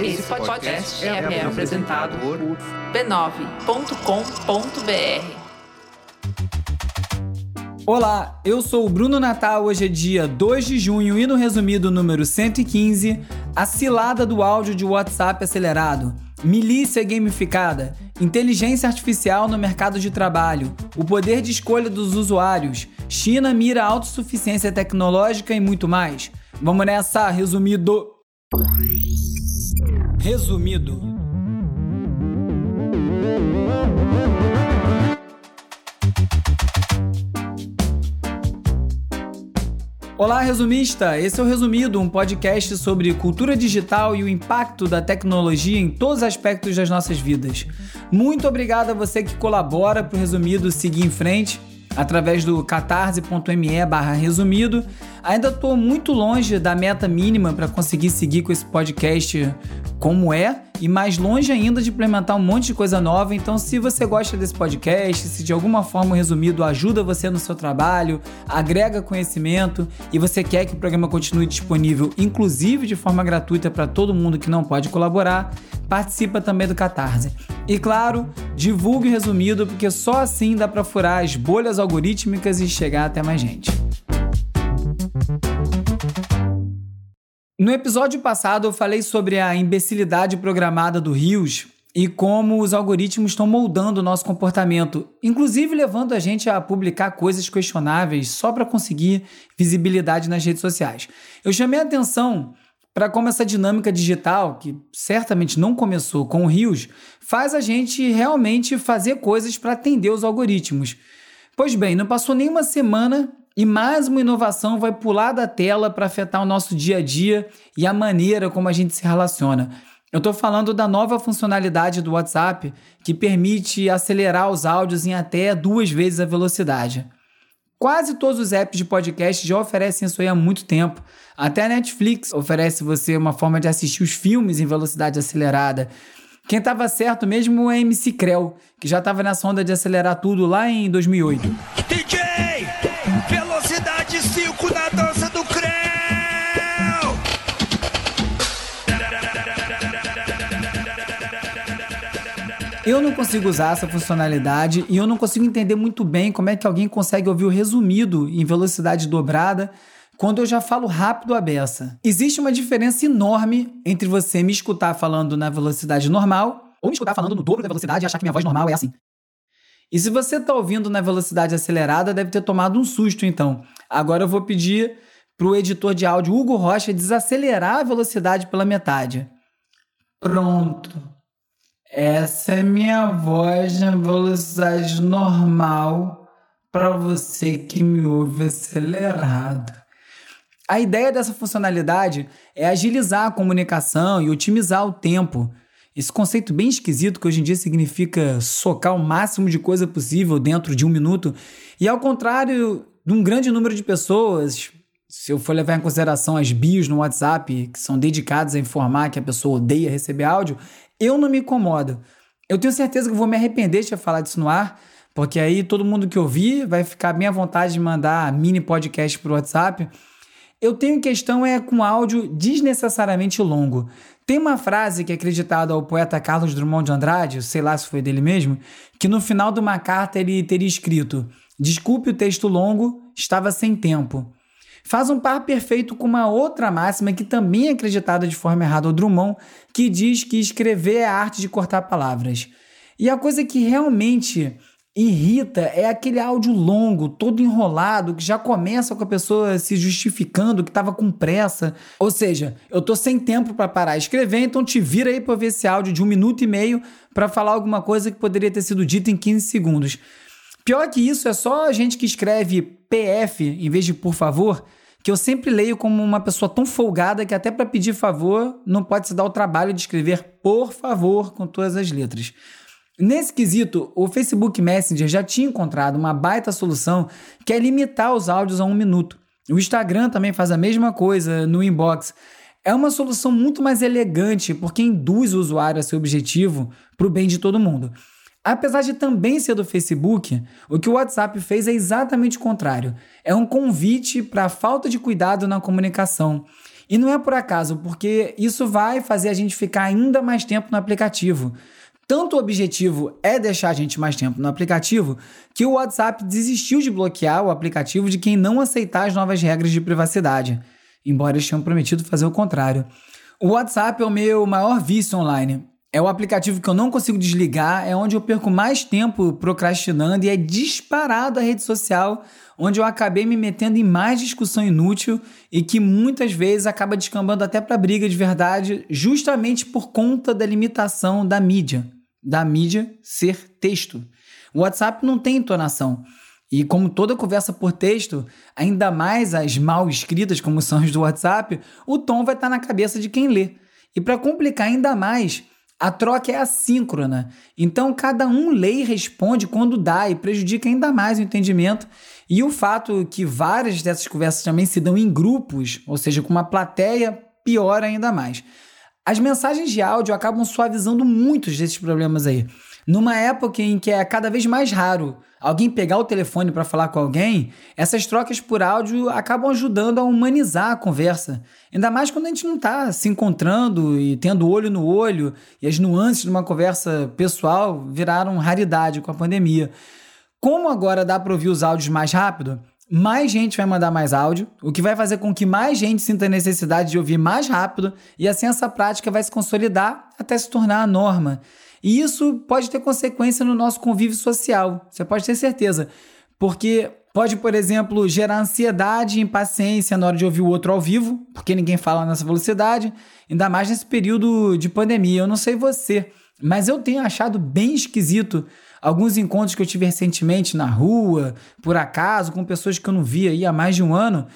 Esse podcast é, é apresentado por b9.com.br. Olá, eu sou o Bruno Natal. Hoje é dia 2 de junho e no resumido número 115, a cilada do áudio de WhatsApp acelerado, milícia gamificada, inteligência artificial no mercado de trabalho, o poder de escolha dos usuários, China mira autossuficiência tecnológica e muito mais. Vamos nessa, resumido. Resumido. Olá, resumista! Esse é o Resumido, um podcast sobre cultura digital e o impacto da tecnologia em todos os aspectos das nossas vidas. Muito obrigado a você que colabora para o Resumido seguir em frente através do catarse.me resumido. Ainda estou muito longe da meta mínima para conseguir seguir com esse podcast como é e mais longe ainda de implementar um monte de coisa nova. Então, se você gosta desse podcast, se de alguma forma o resumido ajuda você no seu trabalho, agrega conhecimento e você quer que o programa continue disponível, inclusive de forma gratuita para todo mundo que não pode colaborar, participa também do Catarse. E claro, divulgue o resumido, porque só assim dá para furar as bolhas algorítmicas e chegar até mais gente. No episódio passado eu falei sobre a imbecilidade programada do Rios e como os algoritmos estão moldando o nosso comportamento, inclusive levando a gente a publicar coisas questionáveis só para conseguir visibilidade nas redes sociais. Eu chamei a atenção para como essa dinâmica digital, que certamente não começou com o Rios, faz a gente realmente fazer coisas para atender os algoritmos. Pois bem, não passou nem uma semana e mais uma inovação vai pular da tela para afetar o nosso dia a dia e a maneira como a gente se relaciona. Eu estou falando da nova funcionalidade do WhatsApp que permite acelerar os áudios em até duas vezes a velocidade. Quase todos os apps de podcast já oferecem isso aí há muito tempo. Até a Netflix oferece você uma forma de assistir os filmes em velocidade acelerada. Quem estava certo mesmo é MC Creu, que já estava nessa onda de acelerar tudo lá em 2008. DJ! Velocidade 5 na dança do Creu! Eu não consigo usar essa funcionalidade e eu não consigo entender muito bem como é que alguém consegue ouvir o resumido em velocidade dobrada quando eu já falo rápido a beça. Existe uma diferença enorme entre você me escutar falando na velocidade normal ou me escutar falando no dobro da velocidade e achar que minha voz normal é assim. E se você está ouvindo na velocidade acelerada, deve ter tomado um susto então. Agora eu vou pedir para o editor de áudio Hugo Rocha desacelerar a velocidade pela metade. Pronto. Essa é minha voz na velocidade normal para você que me ouve acelerado. A ideia dessa funcionalidade é agilizar a comunicação e otimizar o tempo. Esse conceito bem esquisito que hoje em dia significa socar o máximo de coisa possível dentro de um minuto. E ao contrário de um grande número de pessoas, se eu for levar em consideração as bios no WhatsApp, que são dedicadas a informar que a pessoa odeia receber áudio, eu não me incomodo. Eu tenho certeza que vou me arrepender de falar disso no ar, porque aí todo mundo que ouvir vai ficar bem à vontade de mandar mini podcast para o WhatsApp. Eu tenho questão é com áudio desnecessariamente longo. Tem uma frase que é acreditada ao poeta Carlos Drummond de Andrade, sei lá se foi dele mesmo, que no final de uma carta ele teria escrito: Desculpe o texto longo, estava sem tempo. Faz um par perfeito com uma outra máxima que também é acreditada de forma errada ao Drummond, que diz que escrever é a arte de cortar palavras. E a coisa que realmente irrita é aquele áudio longo, todo enrolado, que já começa com a pessoa se justificando que estava com pressa. Ou seja, eu tô sem tempo para parar de escrever, então te vira aí para ver esse áudio de um minuto e meio para falar alguma coisa que poderia ter sido dita em 15 segundos. Pior que isso, é só a gente que escreve PF em vez de por favor, que eu sempre leio como uma pessoa tão folgada que até para pedir favor não pode se dar o trabalho de escrever por favor com todas as letras. Nesse quesito, o Facebook Messenger já tinha encontrado uma baita solução que é limitar os áudios a um minuto. O Instagram também faz a mesma coisa no inbox. É uma solução muito mais elegante porque induz o usuário a seu objetivo para o bem de todo mundo. Apesar de também ser do Facebook, o que o WhatsApp fez é exatamente o contrário. É um convite para a falta de cuidado na comunicação. E não é por acaso, porque isso vai fazer a gente ficar ainda mais tempo no aplicativo. Tanto o objetivo é deixar a gente mais tempo no aplicativo, que o WhatsApp desistiu de bloquear o aplicativo de quem não aceitar as novas regras de privacidade, embora eles tenham prometido fazer o contrário. O WhatsApp é o meu maior vício online. É o aplicativo que eu não consigo desligar, é onde eu perco mais tempo procrastinando e é disparado a rede social onde eu acabei me metendo em mais discussão inútil e que muitas vezes acaba descambando até para briga de verdade, justamente por conta da limitação da mídia, da mídia ser texto. O WhatsApp não tem entonação. E como toda conversa por texto, ainda mais as mal escritas como são as do WhatsApp, o tom vai estar na cabeça de quem lê. E para complicar ainda mais, a troca é assíncrona. Então cada um lê e responde quando dá e prejudica ainda mais o entendimento. E o fato que várias dessas conversas também se dão em grupos, ou seja, com uma plateia, piora ainda mais. As mensagens de áudio acabam suavizando muitos desses problemas aí. Numa época em que é cada vez mais raro alguém pegar o telefone para falar com alguém, essas trocas por áudio acabam ajudando a humanizar a conversa. Ainda mais quando a gente não está se encontrando e tendo olho no olho, e as nuances de uma conversa pessoal viraram raridade com a pandemia. Como agora dá para ouvir os áudios mais rápido, mais gente vai mandar mais áudio, o que vai fazer com que mais gente sinta a necessidade de ouvir mais rápido, e assim essa prática vai se consolidar até se tornar a norma. E isso pode ter consequência no nosso convívio social, você pode ter certeza. Porque pode, por exemplo, gerar ansiedade e impaciência na hora de ouvir o outro ao vivo, porque ninguém fala nessa velocidade, ainda mais nesse período de pandemia. Eu não sei você, mas eu tenho achado bem esquisito alguns encontros que eu tive recentemente na rua, por acaso, com pessoas que eu não via aí há mais de um ano.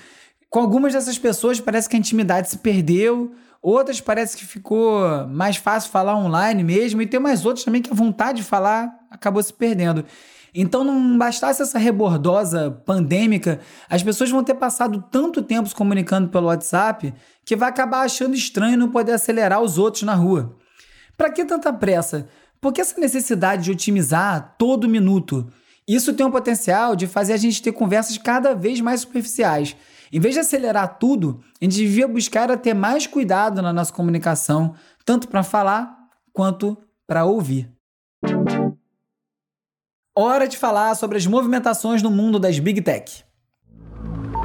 Com algumas dessas pessoas parece que a intimidade se perdeu, outras parece que ficou mais fácil falar online mesmo, e tem mais outras também que a vontade de falar acabou se perdendo. Então, não bastasse essa rebordosa pandêmica, as pessoas vão ter passado tanto tempo se comunicando pelo WhatsApp que vai acabar achando estranho não poder acelerar os outros na rua. Para que tanta pressa? Por que essa necessidade de otimizar todo minuto? Isso tem o potencial de fazer a gente ter conversas cada vez mais superficiais. Em vez de acelerar tudo, a gente devia buscar ter mais cuidado na nossa comunicação, tanto para falar quanto para ouvir. Hora de falar sobre as movimentações no mundo das Big Tech.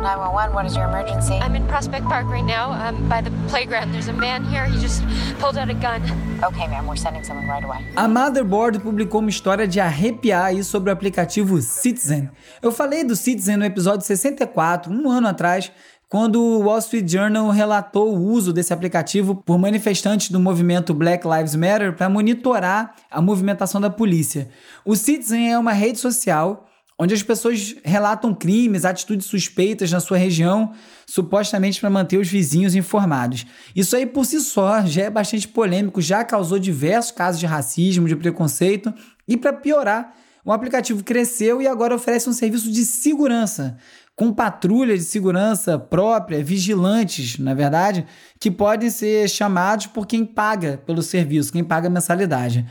911, what is your emergency? I'm in Prospect Park right now, um, by the playground. There's a man here, he just pulled out a gun. Okay, ma'am, we're sending someone right away. A Motherboard publicou uma história de arrepiar aí sobre o aplicativo Citizen. Eu falei do Citizen no episódio 64, um ano atrás, quando o Wall Street Journal relatou o uso desse aplicativo por manifestantes do movimento Black Lives Matter para monitorar a movimentação da polícia. O Citizen é uma rede social onde as pessoas relatam crimes, atitudes suspeitas na sua região, supostamente para manter os vizinhos informados. Isso aí por si só já é bastante polêmico, já causou diversos casos de racismo, de preconceito, e para piorar, o aplicativo cresceu e agora oferece um serviço de segurança, com patrulha de segurança própria, vigilantes, na verdade, que podem ser chamados por quem paga pelo serviço, quem paga mensalidade.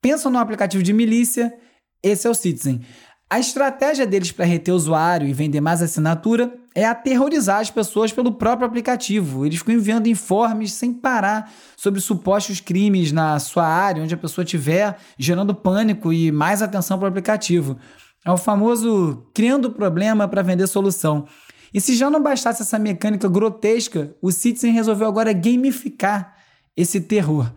Pensa no aplicativo de milícia, esse é o Citizen. A estratégia deles para reter usuário e vender mais assinatura é aterrorizar as pessoas pelo próprio aplicativo. Eles ficam enviando informes sem parar sobre supostos crimes na sua área, onde a pessoa estiver, gerando pânico e mais atenção para o aplicativo. É o famoso criando problema para vender solução. E se já não bastasse essa mecânica grotesca, o Citizen resolveu agora gamificar esse terror.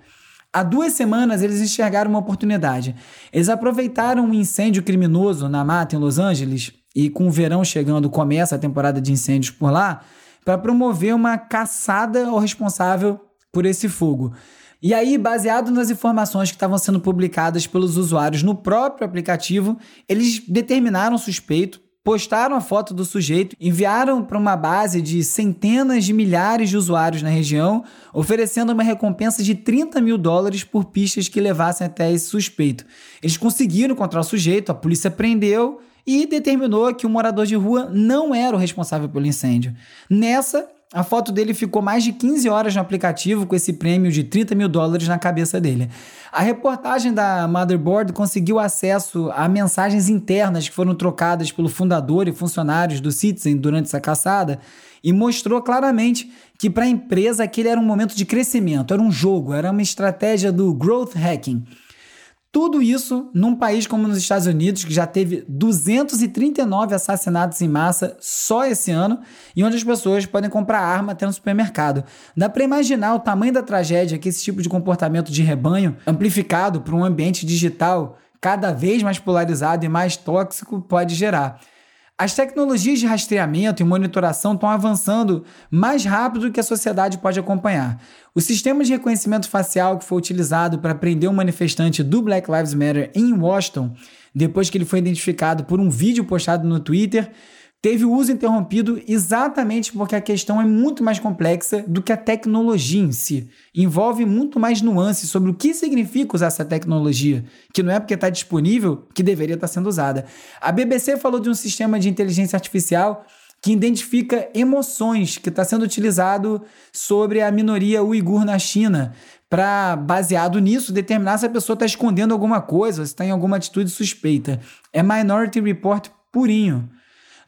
Há duas semanas eles enxergaram uma oportunidade. Eles aproveitaram um incêndio criminoso na mata em Los Angeles, e com o verão chegando, começa a temporada de incêndios por lá, para promover uma caçada ao responsável por esse fogo. E aí, baseado nas informações que estavam sendo publicadas pelos usuários no próprio aplicativo, eles determinaram o suspeito, postaram a foto do sujeito, enviaram para uma base de centenas de milhares de usuários na região, oferecendo uma recompensa de 30 mil dólares por pistas que levassem até esse suspeito. Eles conseguiram encontrar o sujeito, a polícia prendeu e determinou que o morador de rua não era o responsável pelo incêndio. Nessa, a foto dele ficou mais de 15 horas no aplicativo com esse prêmio de 30 mil dólares na cabeça dele. A reportagem da Motherboard conseguiu acesso a mensagens internas que foram trocadas pelo fundador e funcionários do Citizen durante essa caçada e mostrou claramente que para a empresa aquele era um momento de crescimento, era um jogo, era uma estratégia do growth hacking. Tudo isso num país como nos Estados Unidos, que já teve 239 assassinatos em massa só esse ano, e onde as pessoas podem comprar arma até no supermercado. Dá para imaginar o tamanho da tragédia que esse tipo de comportamento de rebanho, amplificado por um ambiente digital cada vez mais polarizado e mais tóxico, pode gerar. As tecnologias de rastreamento e monitoração estão avançando mais rápido do que a sociedade pode acompanhar. O sistema de reconhecimento facial que foi utilizado para prender um manifestante do Black Lives Matter em Washington, depois que ele foi identificado por um vídeo postado no Twitter, teve o uso interrompido exatamente porque a questão é muito mais complexa do que a tecnologia em si. Envolve muito mais nuances sobre o que significa usar essa tecnologia, que não é porque está disponível que deveria estar tá sendo usada. A BBC falou de um sistema de inteligência artificial que identifica emoções que está sendo utilizado sobre a minoria uigur na China para, baseado nisso, determinar se a pessoa está escondendo alguma coisa, se está em alguma atitude suspeita. É Minority Report purinho.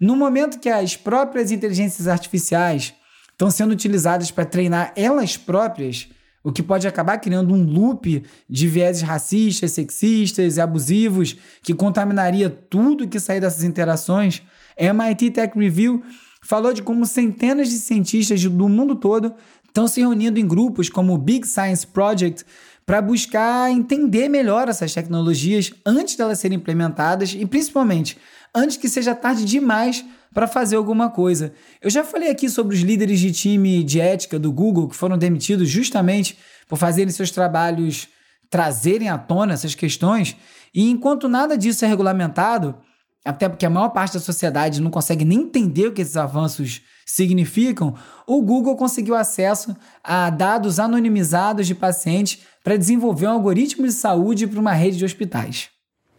No momento que as próprias inteligências artificiais estão sendo utilizadas para treinar elas próprias, o que pode acabar criando um loop de vieses racistas, sexistas e abusivos que contaminaria tudo que sair dessas interações, a MIT Tech Review falou de como centenas de cientistas do mundo todo estão se reunindo em grupos como o Big Science Project para buscar entender melhor essas tecnologias antes delas serem implementadas e principalmente antes que seja tarde demais para fazer alguma coisa. Eu já falei aqui sobre os líderes de time de ética do Google que foram demitidos justamente por fazerem seus trabalhos trazerem à tona essas questões, e enquanto nada disso é regulamentado, até porque a maior parte da sociedade não consegue nem entender o que esses avanços significam, o Google conseguiu acesso a dados anonimizados de pacientes para desenvolver um algoritmo de saúde para uma rede de hospitais.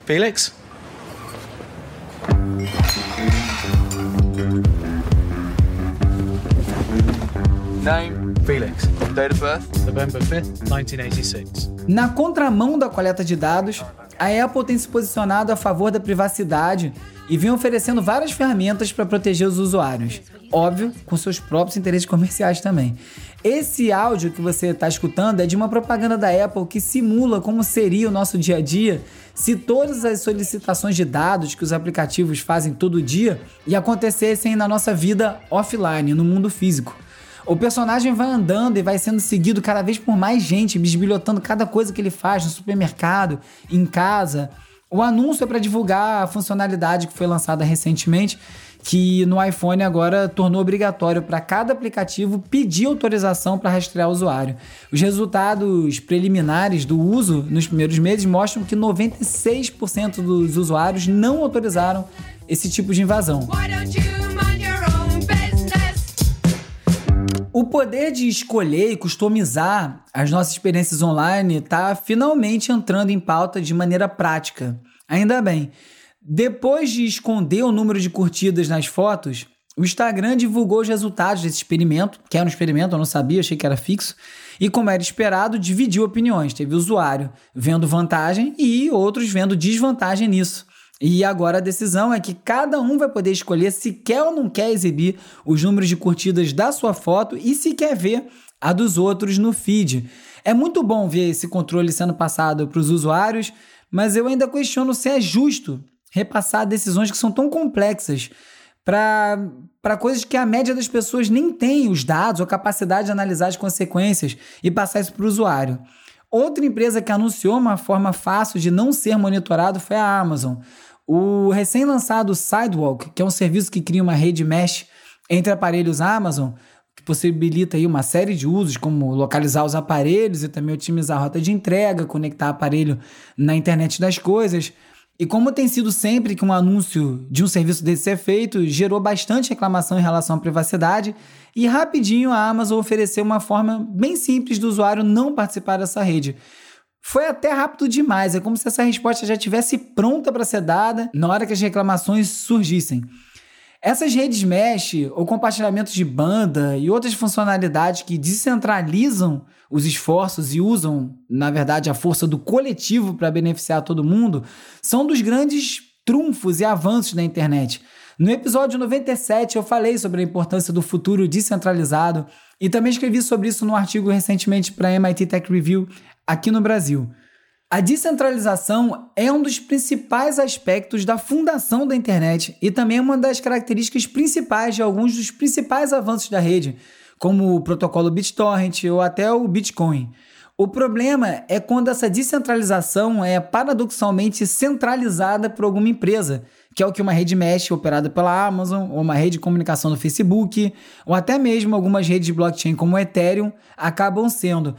Felix, Name Felix. Date of birth November 5th, 1986. Na contramão da coleta de dados, a Apple tem se posicionado a favor da privacidade e vem oferecendo várias ferramentas para proteger os usuários. Óbvio, com seus próprios interesses comerciais também. Esse áudio que você está escutando é de uma propaganda da Apple que simula como seria o nosso dia a dia se todas as solicitações de dados que os aplicativos fazem todo dia e acontecessem na nossa vida offline, no mundo físico. O personagem vai andando e vai sendo seguido cada vez por mais gente, bisbilhotando cada coisa que ele faz no supermercado, em casa. O anúncio é para divulgar a funcionalidade que foi lançada recentemente, que no iPhone agora tornou obrigatório para cada aplicativo pedir autorização para rastrear o usuário. Os resultados preliminares do uso nos primeiros meses mostram que 96% dos usuários não autorizaram esse tipo de invasão. O poder de escolher e customizar as nossas experiências online está finalmente entrando em pauta de maneira prática. Ainda bem. Depois de esconder o número de curtidas nas fotos, o Instagram divulgou os resultados desse experimento, que era um experimento, eu não sabia, achei que era fixo, e como era esperado, dividiu opiniões. Teve usuário vendo vantagem e outros vendo desvantagem nisso. E agora a decisão é que cada um vai poder escolher se quer ou não quer exibir os números de curtidas da sua foto e se quer ver a dos outros no feed. É muito bom ver esse controle sendo passado para os usuários, mas eu ainda questiono se é justo repassar decisões que são tão complexas para coisas que a média das pessoas nem tem os dados ou capacidade de analisar as consequências e passar isso para o usuário. Outra empresa que anunciou uma forma fácil de não ser monitorado foi a Amazon. O recém-lançado Sidewalk, que é um serviço que cria uma rede mesh entre aparelhos Amazon, que possibilita aí uma série de usos, como localizar os aparelhos e também otimizar a rota de entrega, conectar aparelho na internet das coisas. E como tem sido sempre que um anúncio de um serviço desse é feito, gerou bastante reclamação em relação à privacidade, e rapidinho a Amazon ofereceu uma forma bem simples do usuário não participar dessa rede. Foi até rápido demais, é como se essa resposta já tivesse pronta para ser dada na hora que as reclamações surgissem. Essas redes mesh ou compartilhamentos de banda e outras funcionalidades que descentralizam os esforços e usam, na verdade, a força do coletivo para beneficiar todo mundo, são dos grandes trunfos e avanços da internet. No episódio 97 eu falei sobre a importância do futuro descentralizado e também escrevi sobre isso num artigo recentemente para a MIT Tech Review aqui no Brasil. A descentralização é um dos principais aspectos da fundação da internet e também é uma das características principais de alguns dos principais avanços da rede, como o protocolo BitTorrent ou até o Bitcoin. O problema é quando essa descentralização é paradoxalmente centralizada por alguma empresa, que é o que uma rede mesh operada pela Amazon, ou uma rede de comunicação do Facebook, ou até mesmo algumas redes de blockchain como o Ethereum acabam sendo,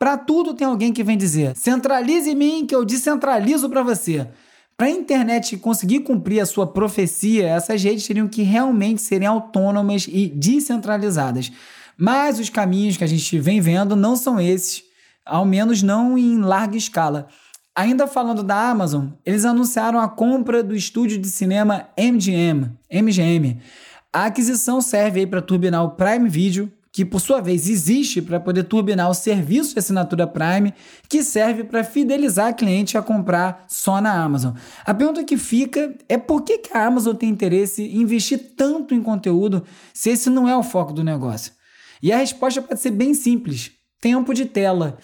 para tudo tem alguém que vem dizer: centralize em mim que eu descentralizo para você. Para a internet conseguir cumprir a sua profecia, essas redes teriam que realmente serem autônomas e descentralizadas. Mas os caminhos que a gente vem vendo não são esses, ao menos não em larga escala. Ainda falando da Amazon, eles anunciaram a compra do estúdio de cinema MGM. MGM. A aquisição serve para turbinar o Prime Video, que por sua vez existe para poder turbinar o serviço de assinatura Prime, que serve para fidelizar cliente a comprar só na Amazon. A pergunta que fica é por que, que a Amazon tem interesse em investir tanto em conteúdo se esse não é o foco do negócio? E a resposta pode ser bem simples: tempo de tela.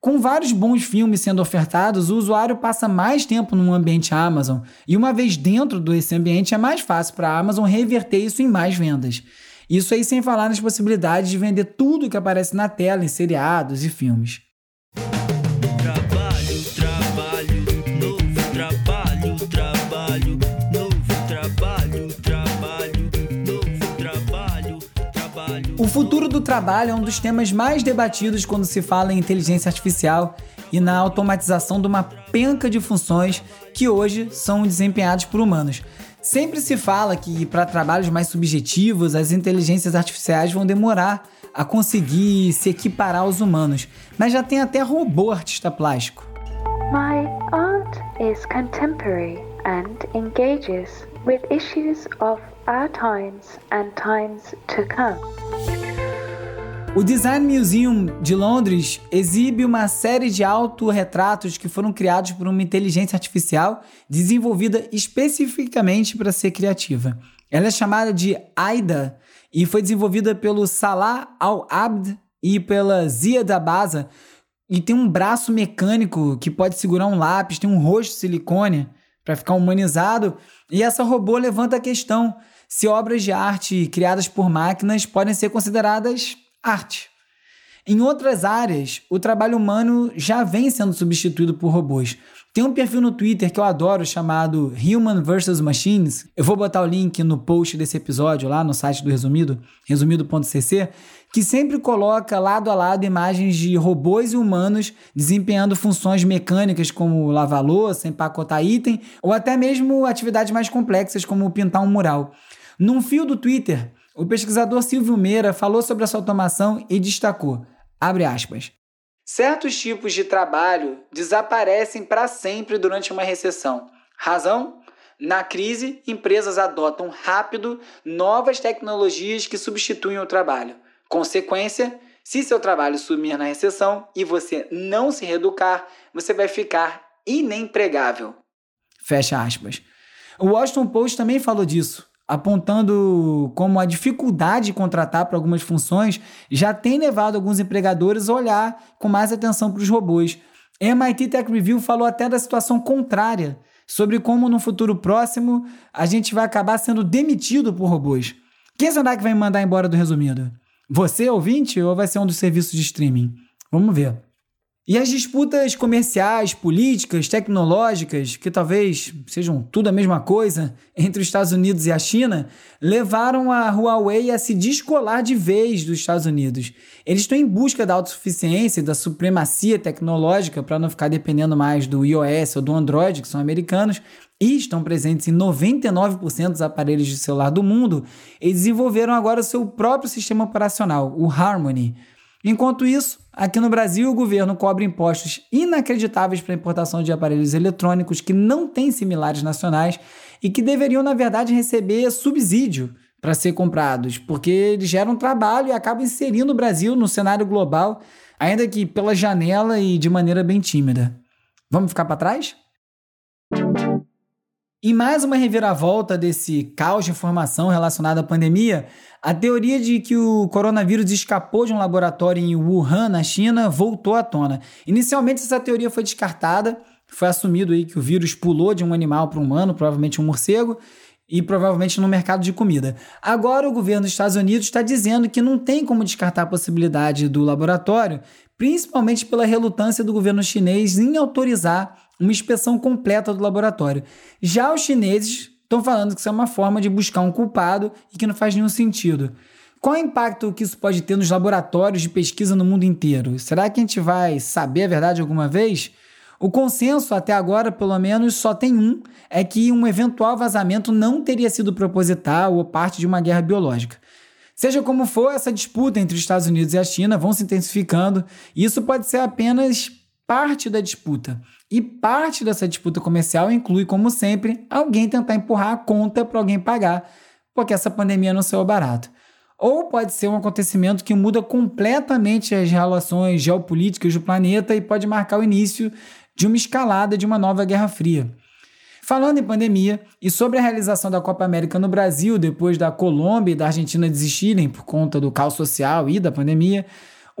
Com vários bons filmes sendo ofertados, o usuário passa mais tempo no ambiente Amazon, e uma vez dentro desse ambiente é mais fácil para a Amazon reverter isso em mais vendas. Isso aí sem falar nas possibilidades de vender tudo que aparece na tela em seriados e filmes. Trabalho, trabalho, novo trabalho, trabalho, novo trabalho, trabalho, novo trabalho, trabalho. O futuro do trabalho é um dos temas mais debatidos quando se fala em inteligência artificial e na automatização de uma penca de funções que hoje são desempenhadas por humanos. Sempre se fala que para trabalhos mais subjetivos, as inteligências artificiais vão demorar a conseguir se equiparar aos humanos, mas já tem até robô artista plástico. My art is contemporary and engages with issues of our times and times to come. O Design Museum de Londres exibe uma série de autorretratos que foram criados por uma inteligência artificial desenvolvida especificamente para ser criativa. Ela é chamada de AIDA e foi desenvolvida pelo Salah Al-Abd e pela Zia Dabaza e tem um braço mecânico que pode segurar um lápis, tem um rosto silicone para ficar humanizado. E essa robô levanta a questão se obras de arte criadas por máquinas podem ser consideradas arte. Em outras áreas, o trabalho humano já vem sendo substituído por robôs. Tem um perfil no Twitter que eu adoro chamado Human vs Machines. Eu vou botar o link no post desse episódio lá no site do Resumido, resumido.cc, que sempre coloca lado a lado imagens de robôs e humanos desempenhando funções mecânicas como lavar louça, empacotar item ou até mesmo atividades mais complexas como pintar um mural. Num fio do Twitter, o pesquisador Silvio Meira falou sobre essa automação e destacou, abre aspas, certos tipos de trabalho desaparecem para sempre durante uma recessão. Razão? Na crise, empresas adotam rápido novas tecnologias que substituem o trabalho. Consequência, se seu trabalho sumir na recessão e você não se reeducar, você vai ficar inempregável. Fecha aspas. O Washington Post também falou disso apontando como a dificuldade de contratar para algumas funções já tem levado alguns empregadores a olhar com mais atenção para os robôs. MIT Tech Review falou até da situação contrária, sobre como no futuro próximo a gente vai acabar sendo demitido por robôs. Quem será que vai me mandar embora do resumido? Você, ouvinte, ou vai ser um dos serviços de streaming? Vamos ver. E as disputas comerciais, políticas, tecnológicas, que talvez sejam tudo a mesma coisa, entre os Estados Unidos e a China, levaram a Huawei a se descolar de vez dos Estados Unidos. Eles estão em busca da autossuficiência e da supremacia tecnológica para não ficar dependendo mais do iOS ou do Android, que são americanos, e estão presentes em 99% dos aparelhos de celular do mundo, e desenvolveram agora o seu próprio sistema operacional, o Harmony. Enquanto isso, aqui no Brasil, o governo cobra impostos inacreditáveis para a importação de aparelhos eletrônicos que não têm similares nacionais, e que deveriam, na verdade, receber subsídio para ser comprados, porque eles geram trabalho e acabam inserindo o Brasil no cenário global, ainda que pela janela e de maneira bem tímida. Vamos ficar para trás? E mais uma reviravolta desse caos de informação relacionada à pandemia, a teoria de que o coronavírus escapou de um laboratório em Wuhan, na China, voltou à tona. Inicialmente essa teoria foi descartada, foi assumido aí que o vírus pulou de um animal para um humano, provavelmente um morcego, e provavelmente no mercado de comida. Agora o governo dos Estados Unidos está dizendo que não tem como descartar a possibilidade do laboratório, principalmente pela relutância do governo chinês em autorizar uma inspeção completa do laboratório. Já os chineses estão falando que isso é uma forma de buscar um culpado e que não faz nenhum sentido. Qual é o impacto que isso pode ter nos laboratórios de pesquisa no mundo inteiro? Será que a gente vai saber a verdade alguma vez? O consenso, até agora, pelo menos, só tem um: é que um eventual vazamento não teria sido proposital ou parte de uma guerra biológica. Seja como for, essa disputa entre os Estados Unidos e a China vão se intensificando, e isso pode ser apenas parte da disputa. E parte dessa disputa comercial inclui, como sempre, alguém tentar empurrar a conta para alguém pagar, porque essa pandemia não saiu barato. Ou pode ser um acontecimento que muda completamente as relações geopolíticas do planeta e pode marcar o início de uma escalada de uma nova Guerra Fria. Falando em pandemia e sobre a realização da Copa América no Brasil depois da Colômbia e da Argentina desistirem por conta do caos social e da pandemia,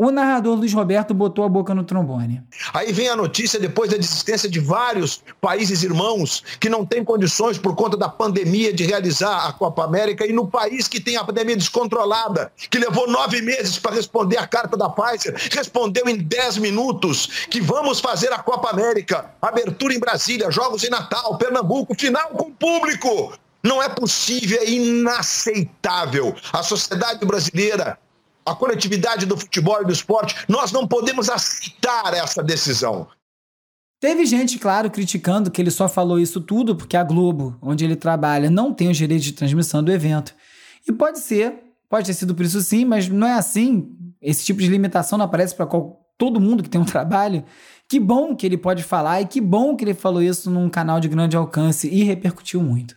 o narrador Luiz Roberto botou a boca no trombone. Aí vem a notícia depois da desistência de vários países irmãos que não têm condições por conta da pandemia de realizar a Copa América e no país que tem a pandemia descontrolada, que levou nove meses para responder a carta da Pfizer, respondeu em dez minutos que vamos fazer a Copa América, abertura em Brasília, jogos em Natal, Pernambuco, final com público. Não é possível, é inaceitável. A sociedade brasileira a coletividade do futebol e do esporte, nós não podemos aceitar essa decisão. Teve gente, claro, criticando que ele só falou isso tudo porque a Globo, onde ele trabalha, não tem os direitos de transmissão do evento. E pode ser, pode ter sido por isso sim, mas não é assim. Esse tipo de limitação não aparece para todo mundo que tem um trabalho. Que bom que ele pode falar e que bom que ele falou isso num canal de grande alcance e repercutiu muito.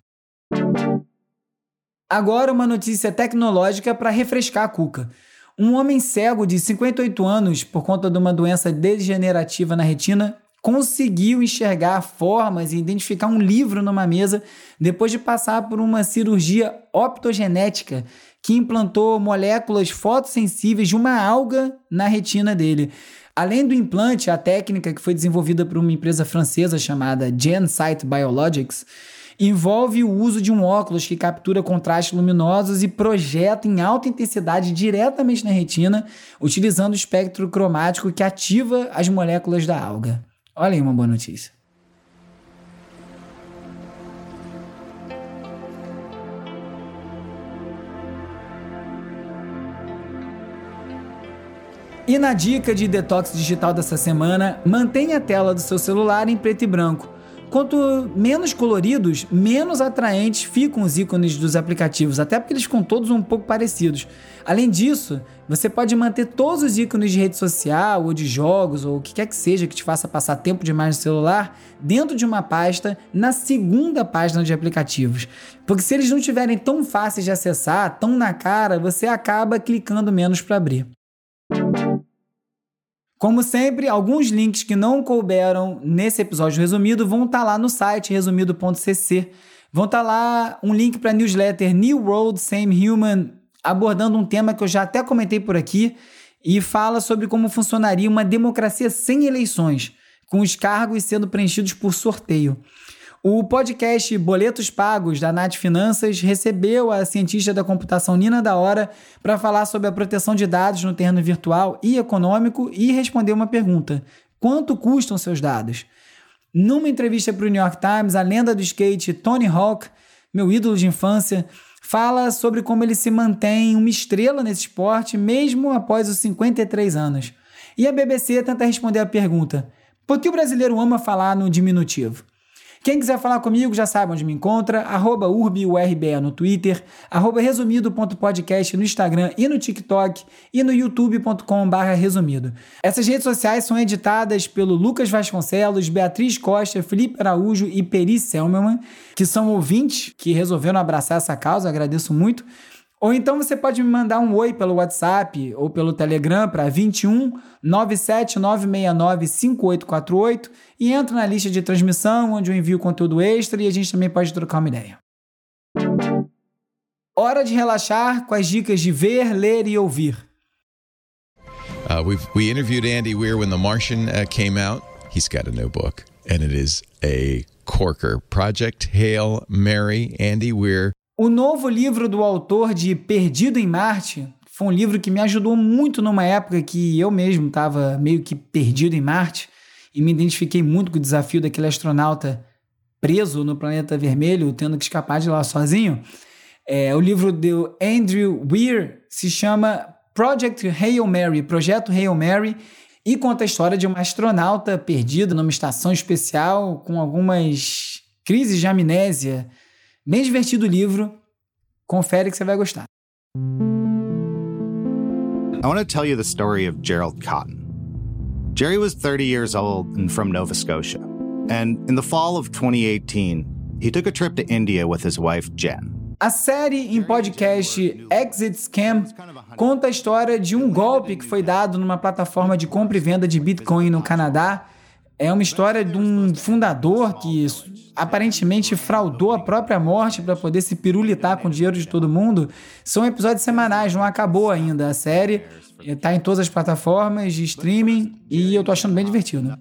Agora uma notícia tecnológica para refrescar a cuca. Um homem cego de 58 anos, por conta de uma doença degenerativa na retina, conseguiu enxergar formas e identificar um livro numa mesa depois de passar por uma cirurgia optogenética que implantou moléculas fotossensíveis de uma alga na retina dele. Além do implante, a técnica que foi desenvolvida por uma empresa francesa chamada GenSight Biologics envolve o uso de um óculos que captura contrastes luminosos e projeta em alta intensidade diretamente na retina, utilizando o espectro cromático que ativa as moléculas da alga. Olha aí uma boa notícia. E na dica de detox digital dessa semana, mantenha a tela do seu celular em preto e branco Quanto menos coloridos, menos atraentes ficam os ícones dos aplicativos, até porque eles ficam todos um pouco parecidos. Além disso, você pode manter todos os ícones de rede social ou de jogos ou o que quer que seja que te faça passar tempo demais no celular dentro de uma pasta na segunda página de aplicativos. Porque se eles não estiverem tão fáceis de acessar, tão na cara, você acaba clicando menos para abrir. Como sempre, alguns links que não couberam nesse episódio resumido vão estar tá lá no site resumido.cc. Vão estar tá lá um link para a newsletter New World Same Human, abordando um tema que eu já até comentei por aqui e fala sobre como funcionaria uma democracia sem eleições, com os cargos sendo preenchidos por sorteio. O podcast Boletos Pagos da Nath Finanças recebeu a cientista da computação Nina da Hora para falar sobre a proteção de dados no terreno virtual e econômico e responder uma pergunta: quanto custam seus dados? Numa entrevista para o New York Times, a lenda do skate Tony Hawk, meu ídolo de infância, fala sobre como ele se mantém uma estrela nesse esporte mesmo após os 53 anos. E a BBC tenta responder a pergunta: por que o brasileiro ama falar no diminutivo? Quem quiser falar comigo já sabe onde me encontra, arroba no Twitter, arroba resumido.podcast no Instagram e no TikTok e no youtube.com resumido. Essas redes sociais são editadas pelo Lucas Vasconcelos, Beatriz Costa, Felipe Araújo e Peri Selmerman, que são ouvintes que resolveram abraçar essa causa, agradeço muito. Ou então você pode me mandar um oi pelo WhatsApp ou pelo Telegram para 21 97 969 5848 e entra na lista de transmissão onde eu envio conteúdo extra e a gente também pode trocar uma ideia. Hora de relaxar com as dicas de ver, ler e ouvir. Uh, we've, we interviewed Andy Weir when The Martian uh, came out. He's got a new book, and it is a corker. Project Hail Mary, Andy Weir. O novo livro do autor de Perdido em Marte foi um livro que me ajudou muito numa época que eu mesmo estava meio que perdido em Marte e me identifiquei muito com o desafio daquele astronauta preso no planeta vermelho, tendo que escapar de lá sozinho. É, o livro do Andrew Weir se chama Project Hail Mary, Projeto Hail Mary, e conta a história de uma astronauta perdida numa estação especial com algumas crises de amnésia Bem divertido o livro. Confere que você vai gostar. I want to tell you the story of Gerald Cotton. Jerry was 30 years old and from Nova Scotia. And in the fall of 2018, he took a trip to India with his wife Jen. A série em podcast Exit Scam conta a história de um golpe que foi dado numa plataforma de compra e venda de Bitcoin no Canadá. É uma história de um fundador que aparentemente fraudou a própria morte para poder se pirulitar com o dinheiro de todo mundo. São episódios semanais, não acabou ainda a série. Está em todas as plataformas de streaming e eu tô achando bem divertido.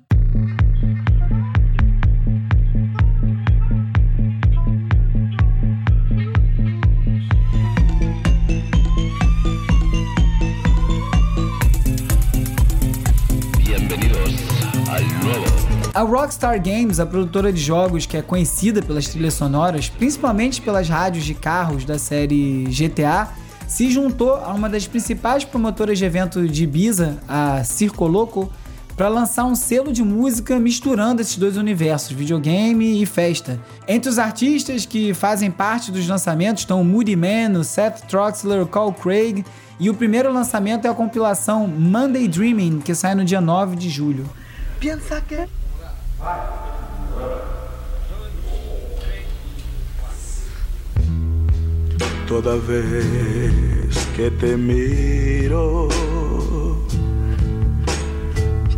A Rockstar Games, a produtora de jogos que é conhecida pelas trilhas sonoras, principalmente pelas rádios de carros da série GTA, se juntou a uma das principais promotoras de evento de Ibiza, a Circo Loco, para lançar um selo de música misturando esses dois universos, videogame e festa. Entre os artistas que fazem parte dos lançamentos estão o Moody Man, o Seth Troxler, o Carl Craig, e o primeiro lançamento é a compilação Monday Dreaming, que sai no dia 9 de julho. Pensa que Toda vez que te miro,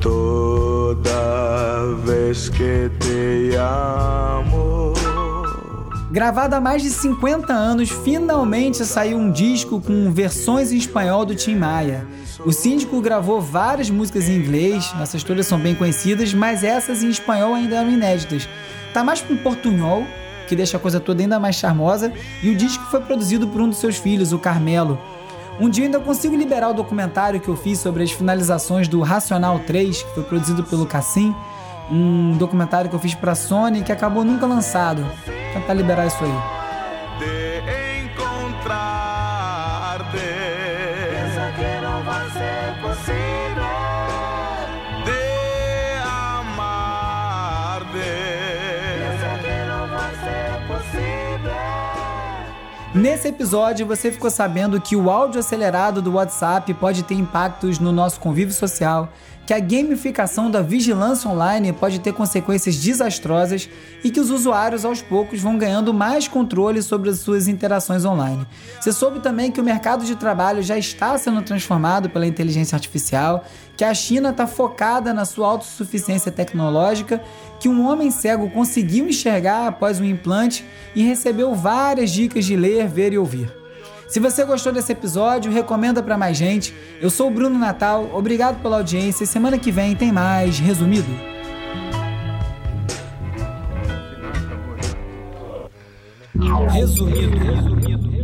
toda vez que te amo. Gravado há mais de 50 anos, finalmente saiu um disco com versões em espanhol do Tim Maia. O síndico gravou várias músicas em inglês, essas todas são bem conhecidas, mas essas em espanhol ainda eram inéditas. Tá mais para um portunhol, que deixa a coisa toda ainda mais charmosa, e o disco foi produzido por um dos seus filhos, o Carmelo. Um dia ainda consigo liberar o documentário que eu fiz sobre as finalizações do Racional 3, que foi produzido pelo Cassim, um documentário que eu fiz para Sony que acabou nunca lançado. Tentar liberar isso aí. Nesse episódio, você ficou sabendo que o áudio acelerado do WhatsApp pode ter impactos no nosso convívio social, que a gamificação da vigilância online pode ter consequências desastrosas e que os usuários aos poucos vão ganhando mais controle sobre as suas interações online. Você soube também que o mercado de trabalho já está sendo transformado pela inteligência artificial, que a China está focada na sua autossuficiência tecnológica, que um homem cego conseguiu enxergar após um implante e recebeu várias dicas de ler, ver e ouvir. Se você gostou desse episódio, recomenda para mais gente. Eu sou o Bruno Natal, obrigado pela audiência semana que vem tem mais resumido. Resumido. resumido.